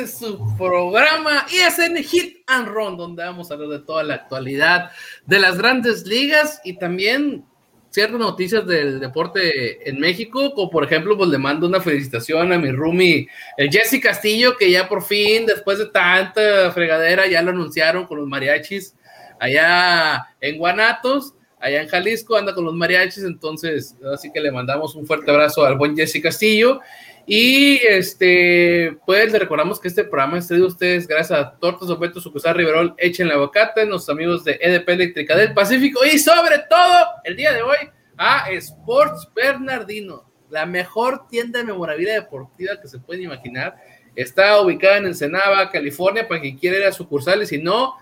Este su programa ISN Hit and Run, donde vamos a hablar de toda la actualidad de las grandes ligas y también ciertas noticias del deporte en México, como por ejemplo, pues le mando una felicitación a mi roomie, el Jesse Castillo, que ya por fin, después de tanta fregadera, ya lo anunciaron con los mariachis allá en Guanatos allá en Jalisco, anda con los mariachis, entonces así que le mandamos un fuerte abrazo al buen Jesse Castillo. Y este, pues le recordamos que este programa es a ustedes gracias a Tortas Opetos, Sucursal Riverol, Echen la Aguacate, nuestros amigos de EDP Eléctrica del Pacífico y sobre todo, el día de hoy, a Sports Bernardino, la mejor tienda de memorabilia deportiva que se puede imaginar. Está ubicada en Ensenada, California, para quien quiera ir a sucursales. Si no,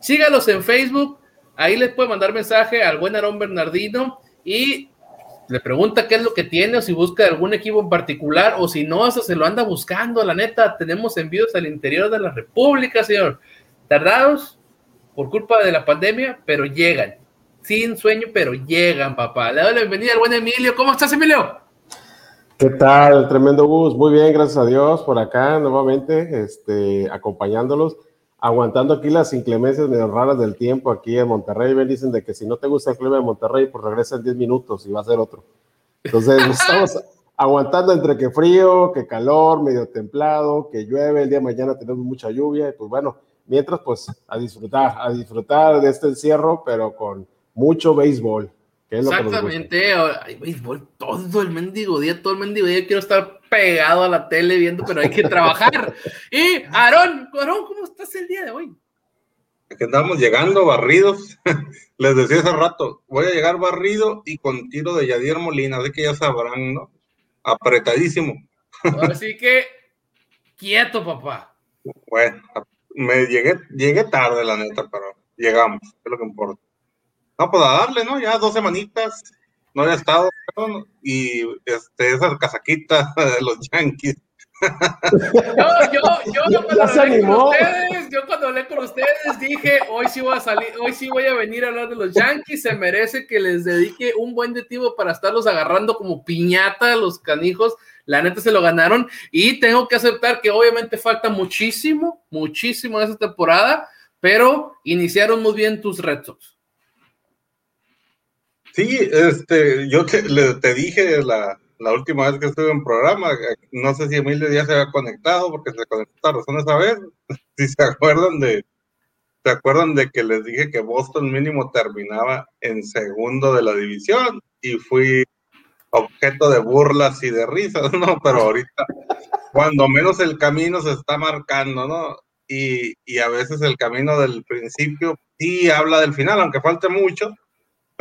sígalos en Facebook, Ahí les puede mandar mensaje al buen Aarón Bernardino y le pregunta qué es lo que tiene o si busca algún equipo en particular o si no, eso se lo anda buscando. La neta, tenemos envíos al interior de la República, señor. Tardados por culpa de la pandemia, pero llegan. Sin sueño, pero llegan, papá. Le doy la bienvenida al buen Emilio. ¿Cómo estás, Emilio? ¿Qué tal? Tremendo Gus. Muy bien, gracias a Dios, por acá nuevamente, este, acompañándolos aguantando aquí las inclemencias medio raras del tiempo aquí en Monterrey. Ven, dicen de que si no te gusta el clima de Monterrey, pues regresa en 10 minutos y va a ser otro. Entonces, estamos aguantando entre que frío, que calor, medio templado, que llueve, el día de mañana tenemos mucha lluvia, y pues bueno, mientras pues a disfrutar, a disfrutar de este encierro, pero con mucho béisbol. Que es Exactamente, hay béisbol todo el mendigo día, todo el mendigo día, quiero estar pegado a la tele viendo, pero hay que trabajar. y Aarón, Aarón, ¿cómo estás el día de hoy? Aquí andamos llegando barridos. Les decía hace rato, voy a llegar barrido y con tiro de Yadier Molina, así que ya sabrán, ¿no? Apretadísimo. Así que, quieto, papá. Bueno, me llegué, llegué tarde, la neta, pero llegamos, es lo que importa. No, pues a darle, ¿no? Ya dos semanitas, no había estado, y este, esas casaquitas de los Yankees. Yo, yo, yo, cuando hablé con ustedes, yo cuando hablé con ustedes dije, hoy sí voy a salir, hoy sí voy a venir a hablar de los Yankees, se merece que les dedique un buen detivo para estarlos agarrando como piñata los canijos, la neta se lo ganaron, y tengo que aceptar que obviamente falta muchísimo, muchísimo en esta temporada, pero iniciaron muy bien tus retos. Sí, este, yo te, dije la, la, última vez que estuve en programa, no sé si Emilio ya se había conectado porque se razón esa vez, si se acuerdan de, se acuerdan de que les dije que Boston mínimo terminaba en segundo de la división y fui objeto de burlas y de risas, ¿no? Pero ahorita, cuando menos el camino se está marcando, ¿no? Y, y a veces el camino del principio sí habla del final, aunque falte mucho,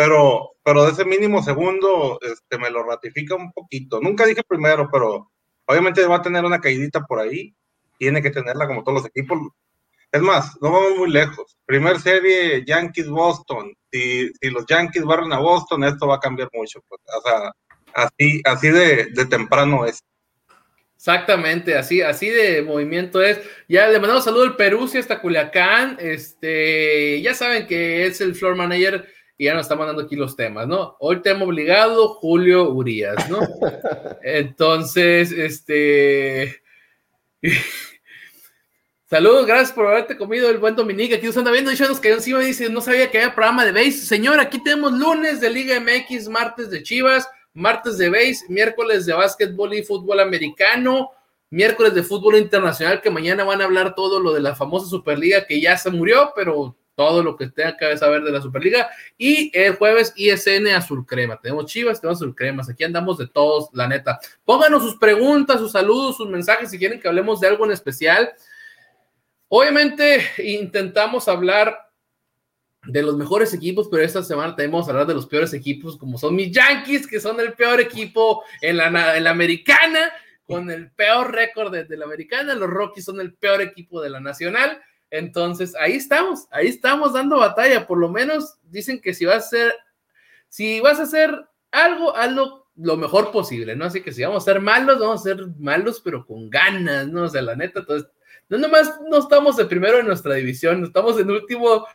pero, pero de ese mínimo segundo este, me lo ratifica un poquito. Nunca dije primero, pero obviamente va a tener una caidita por ahí. Tiene que tenerla como todos los equipos. Es más, no vamos muy lejos. Primer serie Yankees-Boston. Si, si los Yankees barren a Boston, esto va a cambiar mucho. Pues. O sea, así, así de, de temprano es. Exactamente, así, así de movimiento es. Ya le mandamos saludo al Perú, hasta Culiacán. Este, ya saben que es el floor manager y ya nos está mandando aquí los temas, ¿no? Hoy tema obligado, Julio Urias, ¿no? Entonces, este... Saludos, gracias por haberte comido el buen Dominique. Aquí nos anda viendo ya nos cayó encima y dice, no sabía que había programa de base. Señor, aquí tenemos lunes de Liga MX, martes de Chivas, martes de base, miércoles de básquetbol y fútbol americano, miércoles de fútbol internacional, que mañana van a hablar todo lo de la famosa Superliga que ya se murió, pero todo lo que tenga que saber de la Superliga. Y el jueves ISN Azul Crema. Tenemos Chivas, tenemos Azul Cremas. Aquí andamos de todos, la neta. Pónganos sus preguntas, sus saludos, sus mensajes si quieren que hablemos de algo en especial. Obviamente intentamos hablar de los mejores equipos, pero esta semana tenemos que hablar de los peores equipos, como son mis Yankees, que son el peor equipo en la, en la americana, con el peor récord de, la americana. Los Rockies son el peor equipo de la nacional. Entonces, ahí estamos, ahí estamos dando batalla. Por lo menos dicen que si vas a hacer, si vas a hacer algo, hazlo lo mejor posible, ¿no? Así que si vamos a ser malos, vamos a ser malos, pero con ganas, ¿no? O sea, la neta, entonces no nomás no estamos de primero en nuestra división, estamos en último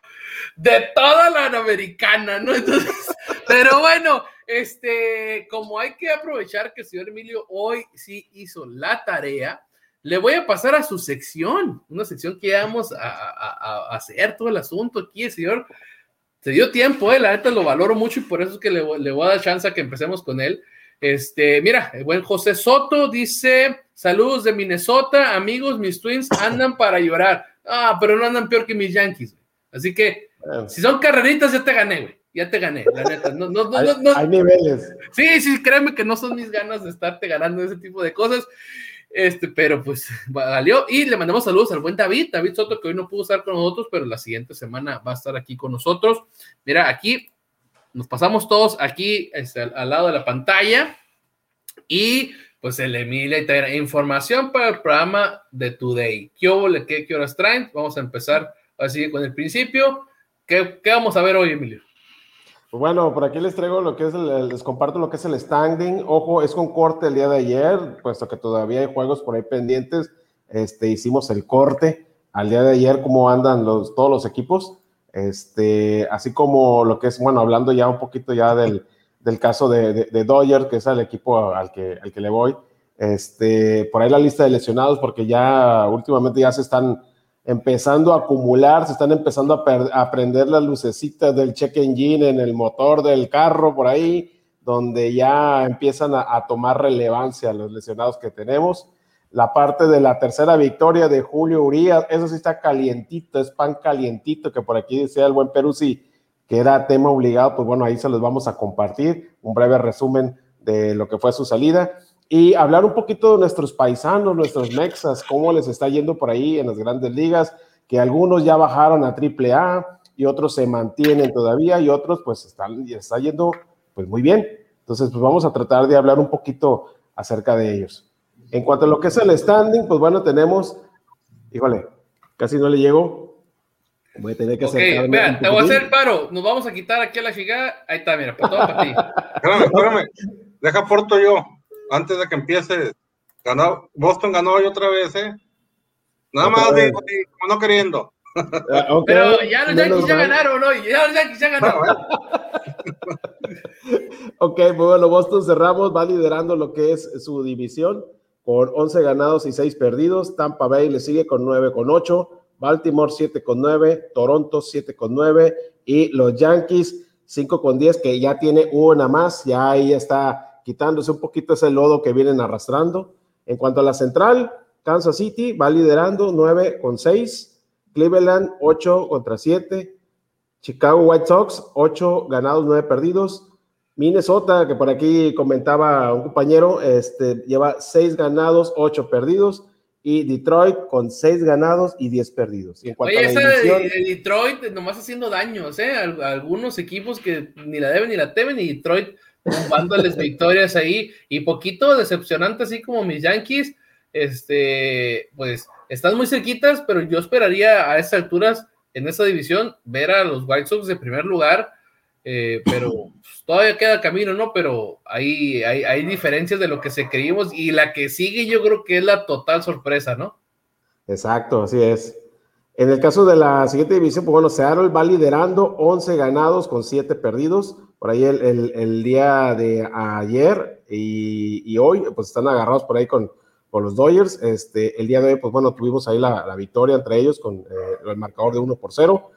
de toda la americana, ¿no? Entonces, pero bueno, este, como hay que aprovechar que el señor Emilio hoy sí hizo la tarea, le voy a pasar a su sección, una sección que vamos a, hacer todo el asunto aquí, el señor se dio tiempo, eh, la neta lo valoro mucho y por eso es que le, le voy a dar chance a que empecemos con él. Este, mira, el buen José Soto dice, saludos de Minnesota, amigos, mis Twins andan para llorar. Ah, pero no andan peor que mis Yankees. Así que, si son carreritas, ya te gané, güey. Ya te gané, la neta. No, no, no, hay, hay, niveles. Sí, sí, créeme que no son mis ganas de estarte ganando ese tipo de cosas. Este, pero pues valió. Y le mandamos saludos al buen David, David Soto, que hoy no pudo estar con nosotros, pero la siguiente semana va a estar aquí con nosotros. Mira, aquí nos pasamos todos aquí este, al, lado de la pantalla y pues el Emilia información para el programa de Today. ¿Qué, qué, qué horas traen? Vamos a empezar así con el principio. ¿Qué, ¿Qué, vamos a ver hoy, Emilio? Pues bueno, por aquí les traigo lo que es el, les comparto lo que es el standing. Ojo, es con corte el día de ayer, puesto que todavía hay juegos por ahí pendientes. Este, hicimos el corte al día de ayer, cómo andan todos los equipos. Este, así como lo que es, bueno, hablando ya un poquito ya del, del caso de, de, Dodger, que es el equipo al que, al que le voy. Este, por ahí la lista de lesionados, porque ya últimamente ya se están empezando a acumular, se están empezando a, a prender las lucecitas del check engine en el motor del carro por ahí, donde ya empiezan a, a tomar relevancia los lesionados que tenemos. La parte de la tercera victoria de Julio Urias, eso sí está calientito, es pan calientito, que por aquí decía el buen Peruzzi que era tema obligado, pues bueno, ahí se los vamos a compartir, un breve resumen de lo que fue su salida y hablar un poquito de nuestros paisanos, nuestros mexas, cómo les está yendo por ahí en las grandes ligas, que algunos ya bajaron a triple A y otros se mantienen todavía y otros pues están, está yendo pues muy bien. Entonces, pues vamos a tratar de hablar un poquito acerca de ellos. En cuanto a lo que es el standing, pues bueno, tenemos, híjole, casi no le llego. Voy a tener que hacer. Ok, vean, te voy a hacer paro. Nos vamos a quitar aquí a la chica. Ahí está, mira, pues todo para ti. Espérame, espérame. Deja porto yo. Antes de que empiece. Ganó, Boston ganó hoy otra vez, ¿eh? Nada más digo, como no queriendo. Ah, okay. Pero ya los Yankees ya ganaron hoy. Ya los Yankees ya ganaron. ok, pues bueno, Boston cerramos, va liderando lo que es su división con 11 ganados y 6 perdidos. Tampa Bay le sigue con 9 con 8. Baltimore 7 con 9. Toronto 7 con 9. Y los Yankees 5 con 10, que ya tiene una más. Ya ahí está quitándose un poquito ese lodo que vienen arrastrando. En cuanto a la central, Kansas City va liderando 9 con 6. Cleveland 8 contra 7. Chicago White Sox 8 ganados, 9 perdidos. Minnesota, que por aquí comentaba un compañero, este, lleva seis ganados, ocho perdidos. Y Detroit con seis ganados y diez perdidos. en cuanto Oye, a de, Detroit nomás haciendo daños, ¿eh? Algunos equipos que ni la deben ni la temen, y Detroit dándoles victorias ahí. Y poquito decepcionante, así como mis Yankees, este, pues están muy cerquitas, pero yo esperaría a estas alturas en esa división ver a los White Sox de primer lugar eh, pero pues, todavía queda camino, ¿no? Pero hay, hay, diferencias de lo que se creímos y la que sigue yo creo que es la total sorpresa, ¿no? Exacto, así es. En el caso de la siguiente división, pues bueno, Seattle va liderando 11 ganados con 7 perdidos. Por ahí el, día de ayer y, hoy, pues están agarrados por ahí con, con, los Dodgers. Este, el día de hoy, pues bueno, tuvimos ahí la, victoria entre ellos con eh, el marcador de 1 por 0.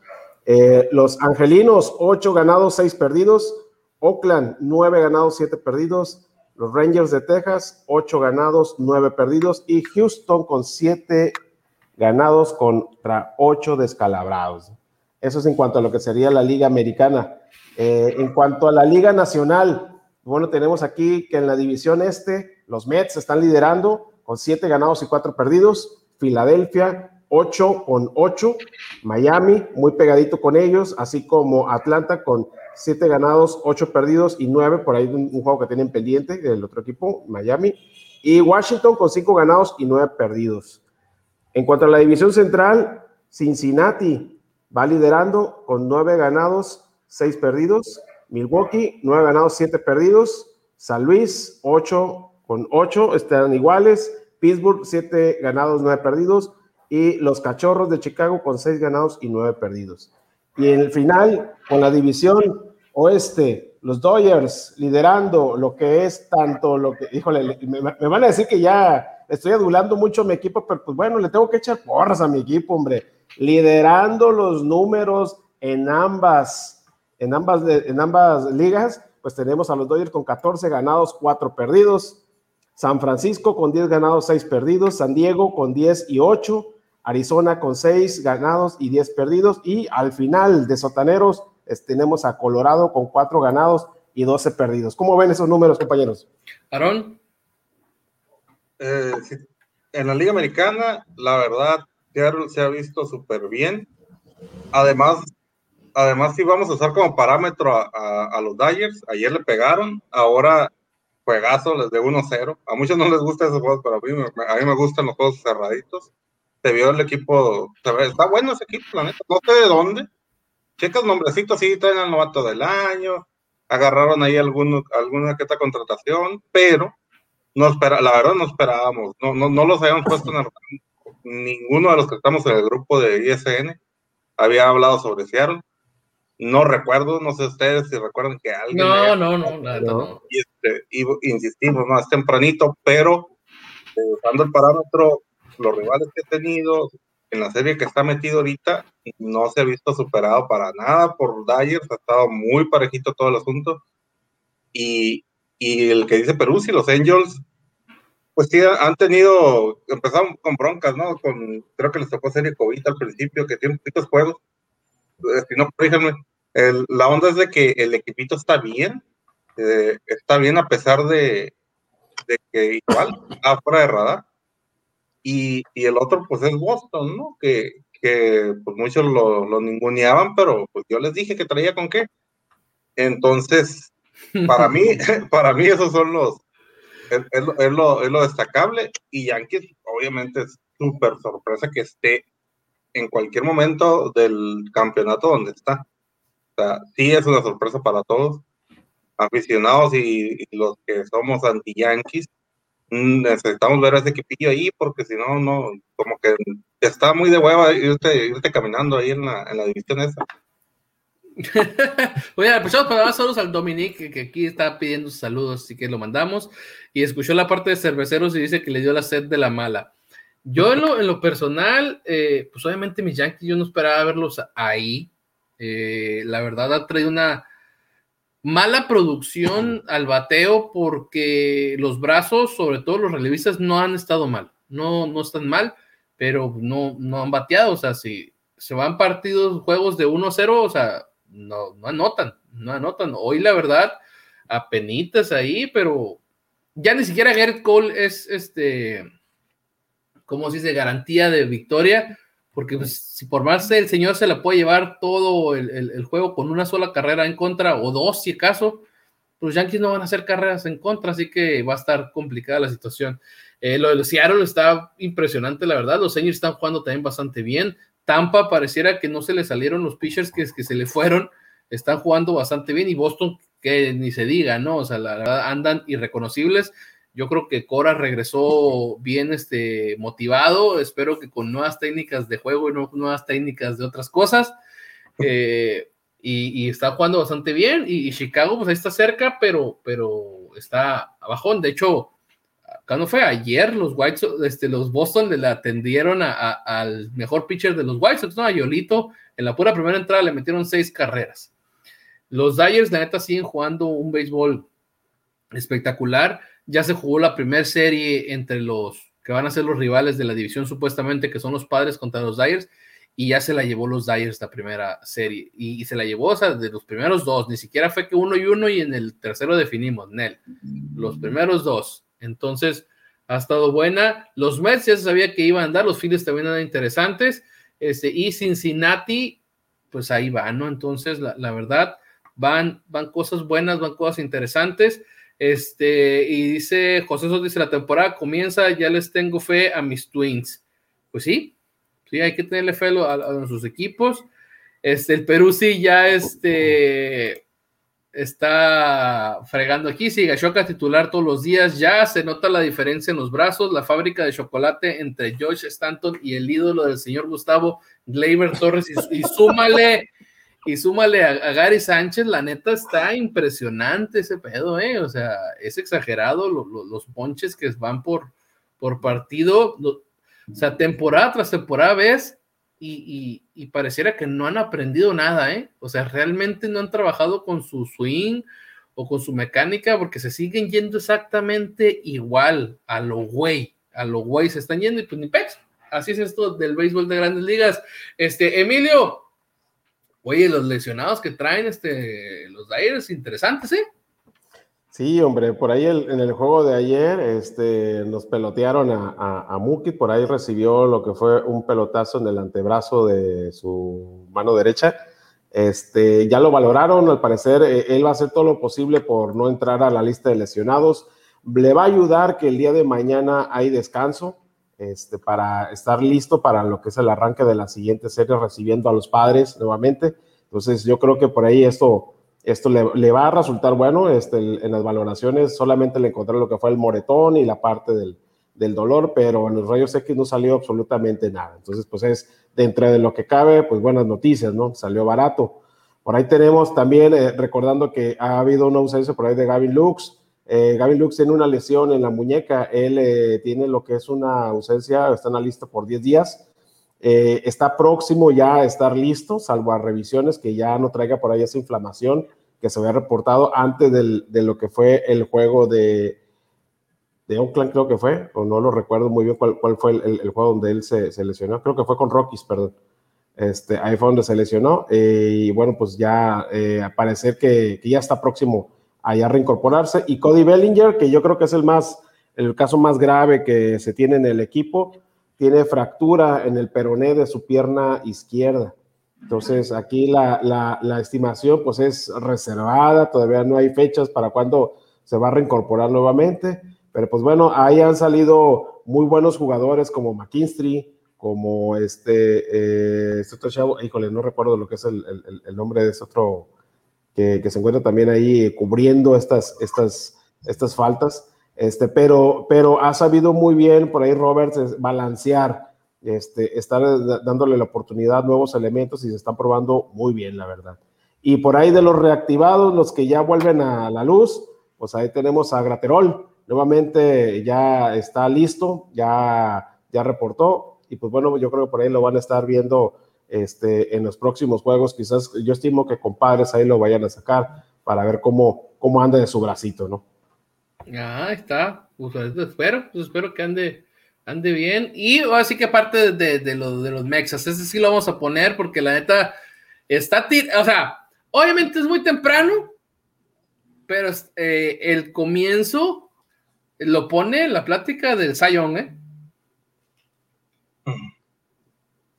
Eh, los Angelinos, 8 ganados, 6 perdidos. Oakland, 9 ganados, 7 perdidos. Los Rangers de Texas, 8 ganados, 9 perdidos. Y Houston con 7 ganados contra 8 descalabrados. Eso es en cuanto a lo que sería la Liga Americana. Eh, en cuanto a la Liga Nacional, bueno, tenemos aquí que en la división este, los Mets están liderando con 7 ganados y 4 perdidos. Filadelfia 8 con 8, Miami muy pegadito con ellos, así como Atlanta con 7 ganados, 8 perdidos y 9, por ahí un, juego que tienen pendiente del otro equipo, Miami, y Washington con 5 ganados y 9 perdidos. En cuanto a la división central, Cincinnati va liderando con 9 ganados, 6 perdidos, Milwaukee 9 ganados, 7 perdidos, San Luis 8 con 8 están iguales, Pittsburgh 7 ganados, 9 perdidos, y los Cachorros de Chicago con seis ganados y nueve perdidos. Y en el final, con la división oeste, los Dodgers liderando lo que es tanto lo que, híjole, me, van a decir que ya estoy adulando mucho a mi equipo, pero pues bueno, le tengo que echar porras a mi equipo, hombre. Liderando los números en ambas, en ambas, en ambas ligas, pues tenemos a los Dodgers con 14 ganados, 4 perdidos. San Francisco con 10 ganados, 6 perdidos. San Diego con 10 y 8. Arizona con 6 ganados y 10 perdidos. Y al final de Sotaneros tenemos a Colorado con 4 ganados y 12 perdidos. ¿Cómo ven esos números, compañeros? Aarón. Eh, en la Liga Americana, la verdad, Se ha visto súper bien. Además, además, si vamos a usar como parámetro a, los Dyers, ayer le pegaron, ahora juegazo de 1-0. A muchos no les gustan esos juegos, pero a mí, a mí me gustan los juegos cerraditos se vio el equipo, está bueno ese equipo, la neta, no sé de dónde. Checas nombrecitos, sí, traen al novato del año, agarraron ahí alguna que otra contratación, pero no espera, la verdad no esperábamos, no, no, no los habíamos puesto en el, ninguno de los que estamos en el grupo de ISN había hablado sobre Seattle. No recuerdo, no sé ustedes si recuerdan que alguien. No, no, no, no. Y, este, insistimos, más tempranito, pero eh, usando el parámetro los rivales que he tenido en la serie que está metido ahorita, no se ha visto superado para nada por Dyers, ha estado muy parejito todo el asunto. Y, y el que dice Perú, si los Angels, pues sí, han tenido, empezaron con broncas, ¿no? Con, creo que les tocó serie COVID al principio, que tiene poquitos juegos. Eh, si no, corríjanme. la onda es de que el equipito está bien, eh, está bien a pesar de, que igual, afuera de radar y, el otro, pues es Boston, ¿no? Que, que pues muchos lo, lo, ninguneaban, pero pues yo les dije que traía con qué. Entonces, para mí, para mí esos son los, es, lo, es lo, destacable. Y Yankees, obviamente, es súper sorpresa que esté en cualquier momento del campeonato donde está. O sea, sí es una sorpresa para todos, aficionados y, los que somos anti-Yankees Mm, necesitamos ver a ese equipillo ahí porque si no, no, como que está muy de hueva irte, irte caminando ahí en la, en la división esa. Oye, aprovechamos para dar saludos al Dominique, que aquí está pidiendo saludos, así que lo mandamos. Y escuchó la parte de cerveceros y dice que le dio la sed de la mala. Yo en lo, en lo personal, eh, pues obviamente mis Yankees, yo no esperaba verlos ahí. Eh, la verdad ha traído una, mala producción al bateo porque los brazos, sobre todo los relevistas, no han estado mal. No, no están mal, pero no, no han bateado. O sea, si se van partidos, juegos de 1-0, o sea, no, no anotan, no anotan. Hoy, la verdad, apenitas ahí, pero ya ni siquiera Garrett Cole es este, ¿cómo se dice? Garantía de victoria porque pues, si por más el señor se la puede llevar todo el, juego con una sola carrera en contra o dos si acaso, pues Yankees no van a hacer carreras en contra, así que va a estar complicada la situación. Eh, lo de Seattle está impresionante, la verdad. Los señores están jugando también bastante bien. Tampa pareciera que no se le salieron los pitchers que, se le fueron, están jugando bastante bien. Y Boston, que ni se diga, ¿no? O sea, la verdad andan irreconocibles. Yo creo que Cora regresó bien este, motivado. Espero que con nuevas técnicas de juego y nuevas técnicas de otras cosas. Eh, y, está jugando bastante bien. Y, Chicago, pues ahí está cerca, pero, pero está abajo. De hecho, cuando fue ayer, los White este, los Boston le atendieron al mejor pitcher de los White Sox, ¿no? A Yolito. En la pura primera entrada le metieron seis carreras. Los Dyers, la neta, siguen jugando un béisbol espectacular. Ya se jugó la primera serie entre los que van a ser los rivales de la división, supuestamente, que son los padres contra los Dyers, y ya se la llevó los Dyers la primera serie. Y, se la llevó, o sea, de los primeros dos. Ni siquiera fue que uno y uno, y en el tercero definimos, Nel. Los primeros dos. Entonces, ha estado buena. Los Mets ya se sabía que iban a andar, los Phillies también eran interesantes. Este, y Cincinnati, pues ahí va, ¿no? Entonces, la, verdad, van, van cosas buenas, van cosas interesantes. Este, y dice José Soto, dice, la temporada comienza, ya les tengo fe a mis Twins. Pues sí, sí, hay que tenerle fe a, a, sus equipos. Este, el Perú sí ya este, está fregando aquí, sí, Gashoka titular todos los días, ya se nota la diferencia en los brazos, la fábrica de chocolate entre Josh Stanton y el ídolo del señor Gustavo Gleyber Torres, y súmale y súmale a, Gary Sánchez, la neta está impresionante ese pedo, ¿eh? O sea, es exagerado los ponches que van por, por partido. o sea, temporada tras temporada ves y, y, pareciera que no han aprendido nada, ¿eh? O sea, realmente no han trabajado con su swing o con su mecánica porque se siguen yendo exactamente igual a lo güey, a lo güey se están yendo y pues ni pex. Así es esto del béisbol de grandes ligas. Este, Emilio, Oye, los lesionados que traen este, los Dyers, interesantes, ¿eh? Sí, hombre, por ahí en el juego de ayer este, nos pelotearon a, a, Mukit, por ahí recibió lo que fue un pelotazo en el antebrazo de su mano derecha. Este, ya lo valoraron, al parecer eh, él va a hacer todo lo posible por no entrar a la lista de lesionados. Le va a ayudar que el día de mañana hay descanso este, para estar listo para lo que es el arranque de la siguiente serie, recibiendo a los padres nuevamente. Entonces, yo creo que por ahí esto, esto le, va a resultar bueno. Este, en las valoraciones solamente le encontré lo que fue el moretón y la parte del, del dolor, pero en los rayos X no salió absolutamente nada. Entonces, pues es dentro de lo que cabe, pues buenas noticias, ¿no? Salió barato. Por ahí tenemos también, eh, recordando que ha habido una ausencia por ahí de Gavin Lux, eh, Gavin Lux tiene una lesión en la muñeca, él eh, tiene lo que es una ausencia, está en la lista por 10 días. Eh, está próximo ya a estar listo, salvo a revisiones que ya no traiga por ahí esa inflamación que se había reportado antes de lo que fue el juego de, de Oakland, creo que fue, o no lo recuerdo muy bien cuál, fue el, juego donde él se, lesionó, creo que fue con Rockies, perdón. Este, ahí fue donde se lesionó, y bueno, pues ya a parecer que, que ya está próximo a reincorporarse. Y Cody Bellinger, que yo creo que es el más, el caso más grave que se tiene en el equipo, tiene fractura en el peroné de su pierna izquierda. Entonces, aquí la, la, estimación pues es reservada, todavía no hay fechas para cuándo se va a reincorporar nuevamente, pero pues bueno, ahí han salido muy buenos jugadores como McKinstry, como este, eh, este otro chavo, híjole, no recuerdo lo que es el, el, el nombre de ese otro que, se encuentra también ahí cubriendo estas, estas, estas faltas. Este, pero, pero ha sabido muy bien por ahí Roberts balancear, este, estar dándole la oportunidad, nuevos elementos y se están probando muy bien, la verdad. Y por ahí de los reactivados, los que ya vuelven a la luz, pues ahí tenemos a Graterol, nuevamente ya está listo, ya, ya reportó, y pues bueno, yo creo que por ahí lo van a estar viendo este, en los próximos juegos. Quizás yo estimo que compadres ahí lo vayan a sacar para ver cómo, cómo anda de su bracito, ¿no? Ah, está. Pues espero, pues espero que ande, ande bien. Y así que aparte de, de, lo, de los mexas, ese sí lo vamos a poner porque la neta está, o sea, obviamente es muy temprano, pero eh, el comienzo lo pone la plática del Sayón, ¿eh?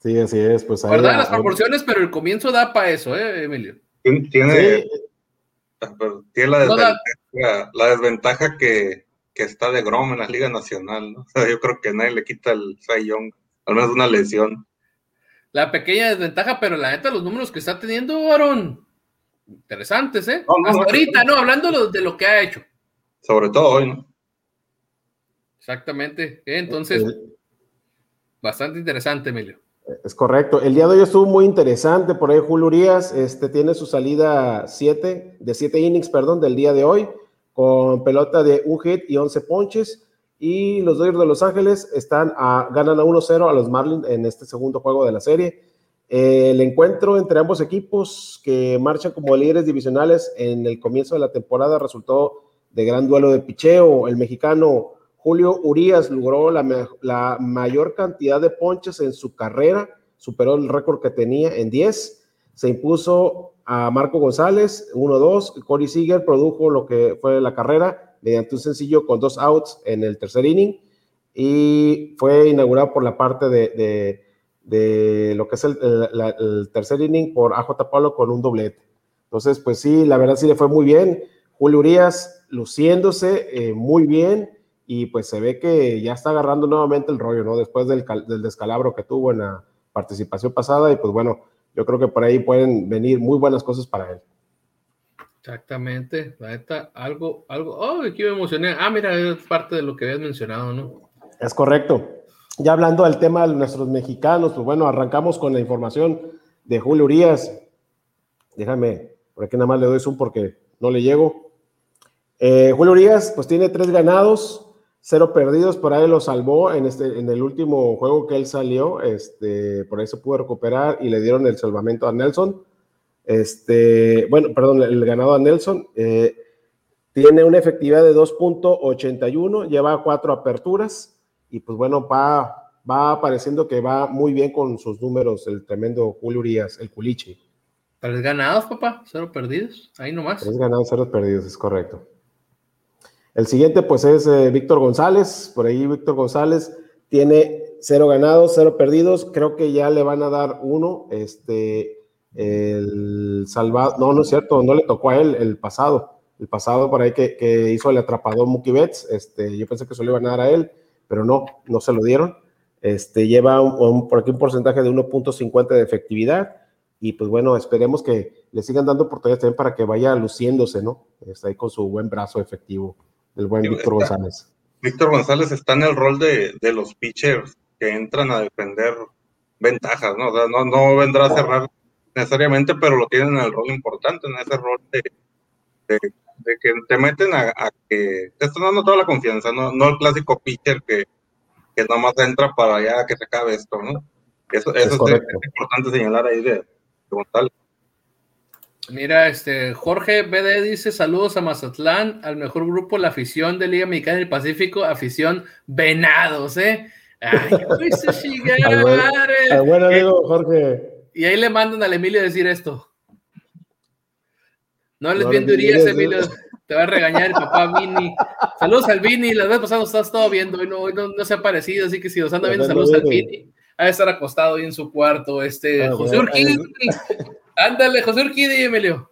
Sí, así es. Pues ahí, las proporciones, pero el comienzo da para eso, ¿eh, Emilio? Tiene, ah, tiene la, desventaja, que, está de Grom en la Liga Nacional, ¿no? yo creo que nadie le quita el Cy Young, al menos una lesión. La pequeña desventaja, pero la neta, los números que está teniendo, Aaron, interesantes, ¿eh? Hasta ahorita, no, hablando de lo que ha hecho. Sobre todo hoy, ¿no? Exactamente. Entonces, El- bastante interesante, Emilio. Es correcto. El día de hoy estuvo muy interesante. Por ahí Julio Urias este, tiene su salida 7, de 7 innings, perdón, del día de hoy, con pelota de un hit y 11 ponches. Y los Dodgers de Los Ángeles están a, ganan a 1-0 a los Marlins en este segundo juego de la serie. Eh, el encuentro entre ambos equipos que marchan como líderes divisionales en el comienzo de la temporada resultó de gran duelo de picheo. El mexicano Julio Urias logró la, mayor cantidad de ponches en su carrera, superó el récord que tenía en 10. Se impuso a Marco González 1-2. Corey Seager produjo lo que fue la carrera mediante un sencillo con dos outs en el tercer inning y fue inaugurado por la parte de, de- lo que es el, tercer inning por AJ Pablo con un doblete. Entonces, pues sí, la verdad sí le fue muy bien. Julio Urias luciéndose eh, muy bien y pues se ve que ya está agarrando nuevamente el rollo, ¿no? Después del, del descalabro que tuvo en la participación pasada y pues bueno, yo creo que por ahí pueden venir muy buenas cosas para él. Exactamente. La neta, algo, algo. Oh, aquí me emocioné. Ah, mira, es parte de lo que habías mencionado, ¿no? Es correcto. Ya hablando del tema de nuestros mexicanos, pues bueno, arrancamos con la información de Julio Urias. Déjame, por aquí nada más le doy zoom porque no le llego. Eh, Julio Urias, pues tiene tres ganados, cero perdidos, por ahí lo salvó en, este, en el último juego que él salió, este, por ahí se pudo recuperar y le dieron el salvamento a Nelson. Este, bueno, perdón, el ganado a Nelson. eh, tiene una efectividad de 2.81, lleva cuatro aperturas y pues bueno, va, va pareciendo que va muy bien con sus números el tremendo Julio Urias, el culichi. Tres ganados, papá, cero perdidos. Ahí nomás. Tres ganados, cero perdidos, es correcto. El siguiente pues es eh, Víctor González, por ahí Víctor González tiene cero ganados, cero perdidos, creo que ya le van a dar uno, este, el salvado, no, no es cierto, no le tocó a él el pasado, el pasado por ahí que, hizo el atrapador Mookie Betts, este, yo pensé que se lo iban a dar a él, pero no, no se lo dieron, este, lleva un- por aquí un porcentaje de 1.50 de efectividad, y pues bueno, esperemos que le sigan dando oportunidades también para que vaya luciéndose, ¿no? Está ahí con su buen brazo efectivo, el buen Víctor González. Víctor González está en el rol de, de los pitchers que entran a defender ventajas, ¿no? O sea, no, no vendrá a cerrar necesariamente, pero lo tienen en el rol importante, en ese rol de, de, de que te meten a, a que te están dando toda la confianza, no, no el clásico pitcher que, que nomás entra para ya que se acabe esto, ¿no? Eso, Es eso es, importante señalar ahí de, de González. Mira, este Jorge BD dice saludos a Mazatlán, al mejor grupo, la afición de Liga Mexicana del Pacífico, afición Venados, ¿eh? Ay, Al buen-. Al buen amigo Jorge. Y ahí le mandan al Emilio decir esto. No les No mires, Emilio. Te va a regañar el papá Vini. Saludos al Vini. La vez pasada nos estás todo viendo. Hoy no, hoy no, no se ha aparecido. Así que si nos anda viendo, saludos al. Vini. Ha de estar acostado ahí en su cuarto. Este, Ah, José Urquidi. Ándale, José Urquidi, Emilio.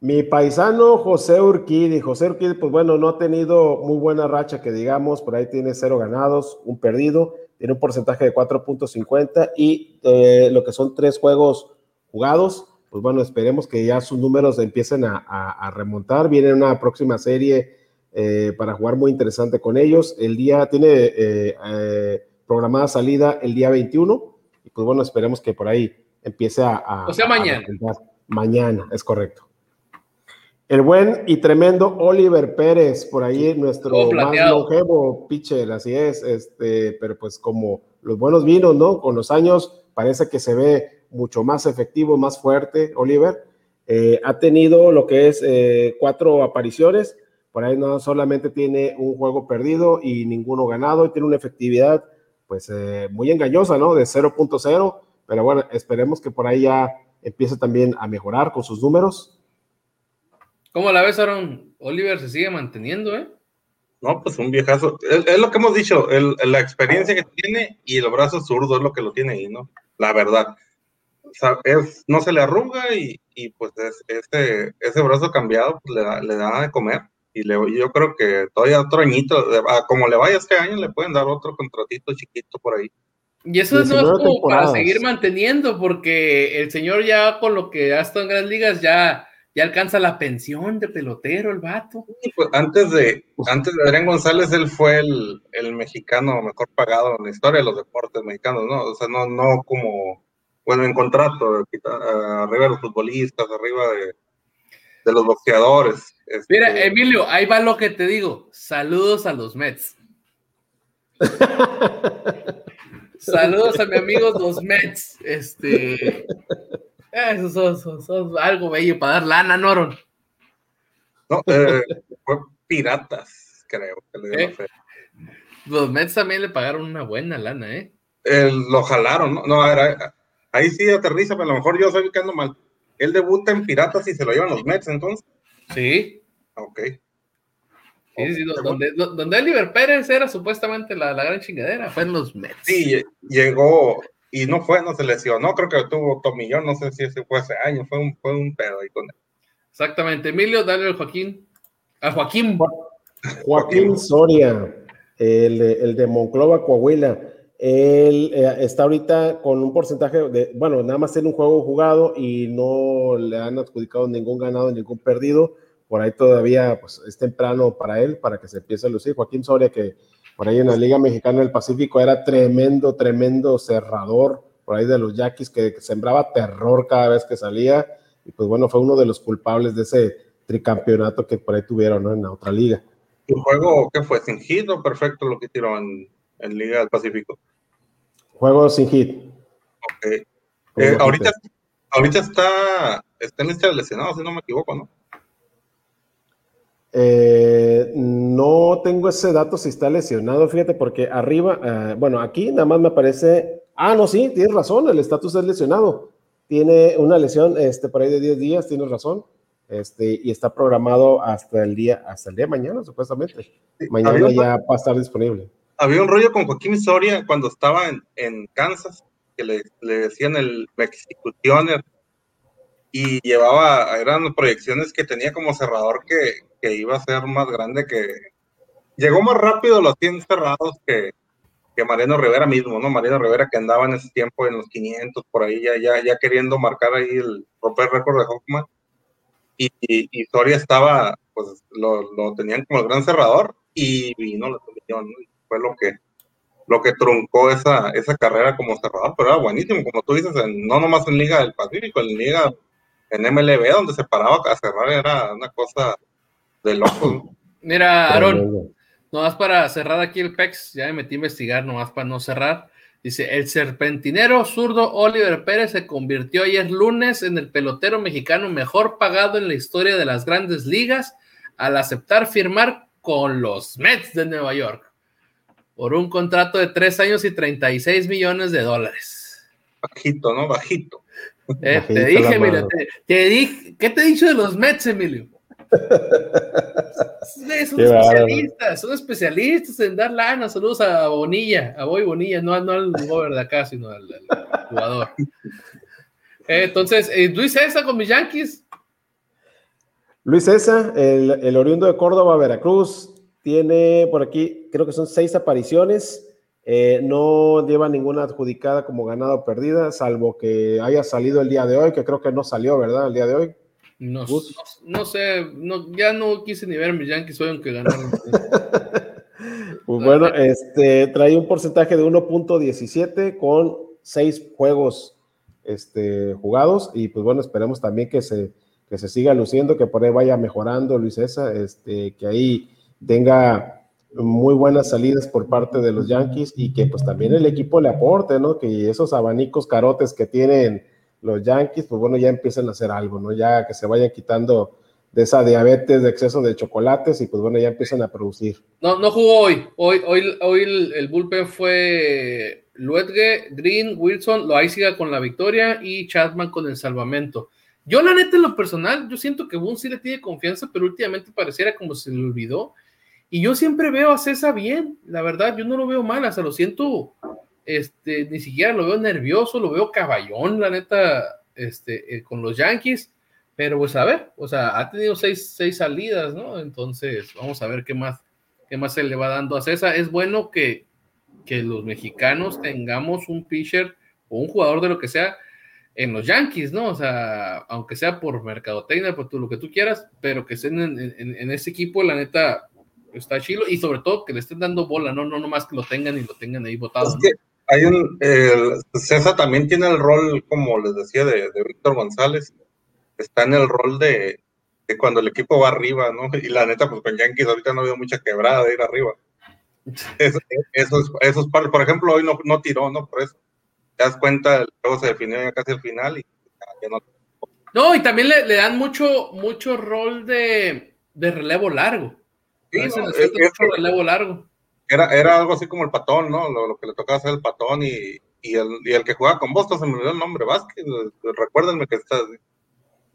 Mi paisano José Urquidi. José Urquidi, pues bueno, no ha tenido muy buena racha que digamos, por ahí tiene cero ganados, un perdido, tiene un porcentaje de 4.50 y eh, lo que son tres juegos jugados, pues bueno, esperemos que ya sus números empiecen a, remontar. Viene una próxima serie eh, para jugar muy interesante con ellos. El día tiene eh, programada salida el día 21 y pues bueno, esperemos que por ahí empiece a... a- O sea, mañana. Mañana, es correcto. El buen y tremendo Oliver Pérez, por ahí nuestro más longevo pitcher, así es, este, pero pues como los buenos vinos, ¿no? Con los años parece que se ve mucho más efectivo, más fuerte, Oliver. Eh, ha tenido lo que es eh, cuatro apariciones, por ahí no solamente tiene un juego perdido y ninguno ganado, y tiene una efectividad pues eh, muy engañosa, ¿no? De 0.0, pero bueno, esperemos que por ahí ya empiece también a mejorar con sus números. ¿Cómo la ves, Aaron? Oliver se sigue manteniendo, ¿eh? No, pues un viejazo. Es, es lo que hemos dicho, el- la experiencia que tiene y el brazo zurdo es lo que lo tiene ahí, ¿no? La verdad. O sea, es, no se le arruga y, y pues es, ese, ese brazo cambiado pues, le, da, le da de comer. Y le, yo creo que todavía otro añito, como le vaya este año, le pueden dar otro contratito chiquito por ahí. Y eso no es 19 como para seguir manteniendo, porque el señor ya con lo que ha estado en grandes ligas ya, ya alcanza la pensión de pelotero el vato. Pues antes de, antes de Adrián González, él fue el, el, mexicano mejor pagado en la historia de los deportes mexicanos, ¿no? O sea, no, no como, bueno, en contrato, arriba de los futbolistas, arriba de, de los boxeadores. Este... Mira, Emilio, ahí va lo que te digo. Saludos a los Mets. Saludos a mi amigos los Mets. Este. Eso son, algo bello para dar lana, Noron. No, eh, fue piratas, creo que le ¿Eh? Los Mets también le pagaron una buena lana, ¿eh? lo jalaron, ¿no? No, era, ahí sí aterriza, pero a lo mejor yo estoy quedando mal. Él debuta en Piratas y se lo llevan los Mets, entonces. Sí. Ok. Sí, sí, donde, donde Oliver Pérez era supuestamente la, la, gran chingadera, fue en los Mets. Sí, llegó, y no fue, no se lesionó, creo que tuvo tomillón, no sé si ese fue ese año, fue un, fue un pedo ahí con él. Exactamente, Emilio, dale al Joaquín. A Joaquín. Joaquín Soria, el, el de Monclova, Coahuila. Él eh, está ahorita con un porcentaje de, bueno, nada más tiene un juego jugado y no le han adjudicado ningún ganado, ningún perdido. Por ahí todavía pues, es temprano para él, para que se empiece a lucir. Joaquín Soria, que por ahí en la Liga Mexicana del Pacífico era tremendo, tremendo cerrador, por ahí de los Yaquis, que, sembraba terror cada vez que salía. Y pues bueno, fue uno de los culpables de ese tricampeonato que por ahí tuvieron ¿no? en la otra liga. ¿Tu juego qué fue? ¿Sin hit o perfecto lo que tiró en, en Liga del Pacífico? Juego sin hit. Ok. Eh, ahorita, ahorita está, está en este lesionado, si no me equivoco, ¿no? Eh, no tengo ese dato si está lesionado, fíjate, porque arriba, eh, bueno, aquí nada más me aparece, ah, no, sí, tienes razón, el estatus es lesionado. Tiene una lesión este, por ahí de 10 días, tienes razón, este, y está programado hasta el día, hasta el día de mañana, supuestamente. mañana ya va a estar disponible había un rollo con Joaquín Soria cuando estaba en, en Kansas, que le, le, decían el Mexicutioner, y llevaba, eran proyecciones que tenía como cerrador que, que, iba a ser más grande que... Llegó más rápido los 100 cerrados que, que Mariano Rivera mismo, ¿no? Mariano Rivera que andaba en ese tiempo en los 500, por ahí, ya, ya, ya queriendo marcar ahí el romper récord de Hoffman. Y, y, Soria estaba, pues lo, lo, tenían como el gran cerrador y vino la televisión, ¿no? fue lo que lo que truncó esa, esa carrera como cerrador, pero era buenísimo, como tú dices, no nomás en Liga del Pacífico, en Liga, en MLB, donde se paraba a cerrar, era una cosa de loco. Mira, Aaron, nomás para cerrar aquí el PEX, ya me metí a investigar, nomás para no cerrar. Dice, el serpentinero zurdo Oliver Pérez se convirtió ayer lunes en el pelotero mexicano mejor pagado en la historia de las grandes ligas al aceptar firmar con los Mets de Nueva York por un contrato de tres años y 36 millones de dólares. Bajito, ¿no? Bajito. Eh, te dije, Emilio, te, dije, ¿qué te he dicho de los Mets, Emilio? son especialistas, son especialistas en dar lana. Saludos a Bonilla, a Boy Bonilla, no, no al gober de acá, sino al, jugador. Eh, entonces, eh, Luis César con mis Yankees. Luis César, el, el oriundo de Córdoba, Veracruz, tiene por aquí, creo que son seis apariciones. Eh, no lleva ninguna adjudicada como ganada o perdida, salvo que haya salido el día de hoy, que creo que no salió, ¿verdad? El día de hoy. No, no, sé, ya no quise ni ver mis Yankees hoy, aunque ganaron. pues bueno, este, trae un porcentaje de 1.17 con seis juegos este, jugados y pues bueno, esperemos también que se, que se siga luciendo, que por ahí vaya mejorando Luis César, este, que ahí tenga muy buenas salidas por parte de los Yankees y que pues también el equipo le aporte, ¿no? Que esos abanicos carotes que tienen los Yankees, pues bueno, ya empiecen a hacer algo, ¿no? Ya que se vayan quitando de esa diabetes de exceso de chocolates y pues bueno, ya empiezan a producir. No, no jugó hoy. Hoy, hoy, hoy el, bullpen fue Luetge, Green, Wilson, Loaiziga con la victoria y Chapman con el salvamento. Yo la neta en lo personal, yo siento que Boone sí le tiene confianza, pero últimamente pareciera como se le olvidó y yo siempre veo a César bien, la verdad, yo no lo veo mal, hasta lo siento, este, ni siquiera lo veo nervioso, lo veo caballón, la neta, este, eh, con los Yankees, pero pues a ver, o sea, ha tenido seis, seis salidas, ¿no? Entonces, vamos a ver qué más, qué más se le va dando a César. Es bueno que, que los mexicanos tengamos un pitcher o un jugador de lo que sea en los Yankees, ¿no? O sea, aunque sea por mercadotecnia, por lo que tú quieras, pero que estén en, en, en ese equipo, la neta, está chido y sobre todo que le estén dando bola, no, no nomás que lo tengan y lo tengan ahí votado. Es que hay un, el, César también tiene el rol, como les decía, de, de Víctor González, está en el rol de, de, cuando el equipo va arriba, ¿no? Y la neta, pues con Yankees ahorita no ha habido mucha quebrada de ir arriba. Es, eso es, por ejemplo, hoy no, no tiró, ¿no? Por eso. Te das cuenta, el juego se definió ya casi al final y ya no. No, y también le, le dan mucho, mucho rol de, de relevo largo. Sí, A veces no, necesita es- mucho relevo largo. Era, era algo así como el patón, ¿no? Lo, lo que le tocaba hacer el patón y, y, el, y el que jugaba con Boston, se me olvidó el nombre, Vázquez. eh, Recuérdenme que está.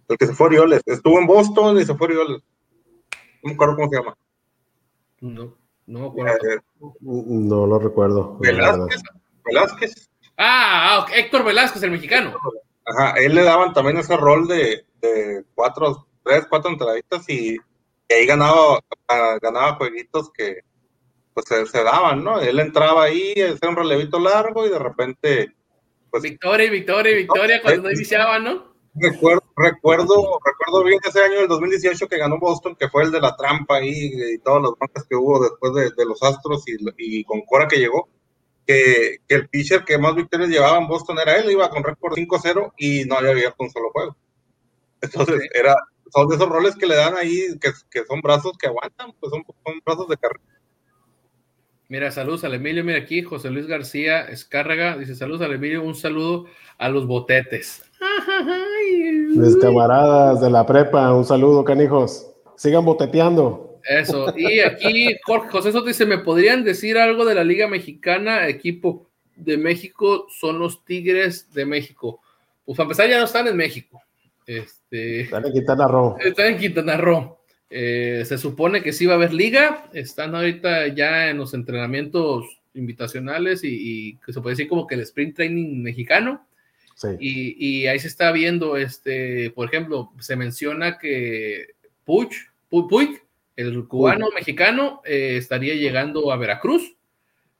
El que se fue a Orioles. Estuvo en Boston y se fue a Orioles. No me acuerdo cómo se llama. No, no me acuerdo. Eh, No lo recuerdo. Velázquez. Velázquez. Ah, Héctor Velázquez, el mexicano. Ajá, él le daban también ese rol de, de cuatro, tres, cuatro entraditas y, y ahí ganaba, ah, ganaba jueguitos que pues se, se daban, ¿no? Él entraba ahí, hacía un relevito largo y de repente, pues Victoria, victoria, victoria cuando no iniciaba, ¿no? recuerdo, recuerdo, recuerdo bien ese año del 2018 que ganó Boston, que fue el de la trampa ahí y todas las broncas que hubo después de, de los Astros y, y con Cora que llegó. Que, que el pitcher que más victorias llevaba en Boston era él, iba con récord 5-0 y no había abierto un solo juego. Entonces, Sí. era, son de esos roles que le dan ahí, que, que son brazos que aguantan, pues son, son brazos de carrera. Mira, saludos al Emilio, mira aquí, José Luis García Escárraga, dice saludos al Emilio, un saludo a los botetes. Mis camaradas de la prepa, un saludo, canijos. Sigan boteteando. Eso, y aquí Jorge José Soto dice, ¿me podrían decir algo de la Liga Mexicana? Equipo de México son los Tigres de México. Pues a empezar ya no están en México. Este, Dale, Quintana Roo. están en Quintana Roo. Eh, se supone que sí va a haber liga. Están ahorita ya en los entrenamientos invitacionales y, que se puede decir como que el sprint training mexicano. Sí. Y, y ahí se está viendo, este, por ejemplo, se menciona que Puig, Pu- Puig, el cubano mexicano, eh, estaría llegando a Veracruz.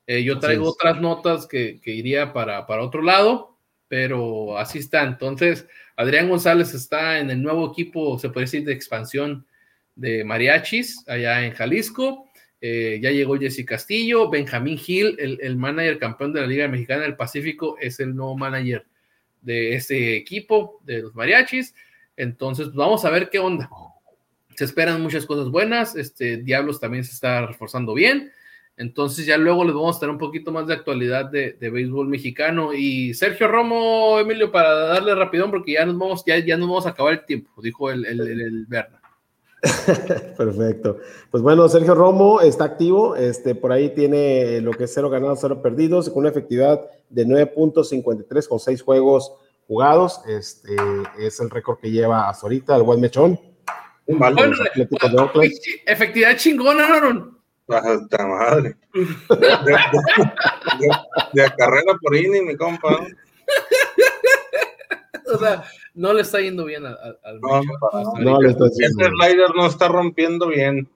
Eh, yo traigo otras notas que, que iría para, para otro lado, pero así está. Entonces, Adrián González está en el nuevo equipo, se puede decir, de expansión de Mariachis, allá en Jalisco. Eh, ya llegó Jesse Castillo, Benjamín Gil, el, el manager campeón de la Liga Mexicana del Pacífico, es el nuevo manager de ese equipo, de los mariachis. Entonces, pues, vamos a ver qué onda. Se esperan muchas cosas buenas. Este Diablos también se está reforzando bien. Entonces, ya luego les vamos a tener un poquito más de actualidad de, de béisbol mexicano. Y Sergio Romo, Emilio, para darle rapidón, porque ya nos vamos, ya, ya nos vamos a acabar el tiempo, dijo el, el, el, el Berna. Perfecto. Pues bueno, Sergio Romo está activo. Este, por ahí tiene lo que es cero ganados, cero perdidos, con una efectividad de 9.53 con seis juegos jugados. Este es el récord que lleva hasta ahorita el buen mechón. Mal, Bueno, los Atléticos de Oakland. efectividad chingona, Aaron. Hasta madre. De, de- de- de carrera por inning, mi compa. O sea, no le está yendo bien al, al- No, le está. Ese slider no está rompiendo bien.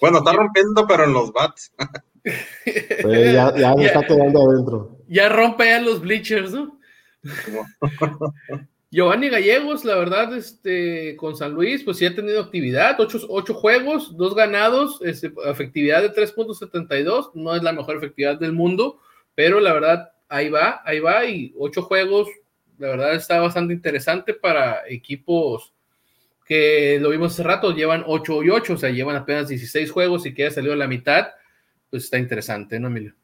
Bueno, está rompiendo, pero en los bats. Pues ya, ya Ya- está quedando adentro. Ya rompe ya los bleachers, ¿no? Giovanni Gallegos, la verdad, este, con San Luis, pues sí ha tenido actividad, ocho, ocho juegos, dos ganados, este, efectividad de 3.72, no es la mejor efectividad del mundo, pero la verdad, ahí va, ahí va, y ocho juegos, la verdad está bastante interesante para equipos que lo vimos hace rato, llevan 8 y 8, o sea, llevan apenas 16 juegos y que haya salido la mitad, pues está interesante, ¿no, Emilio?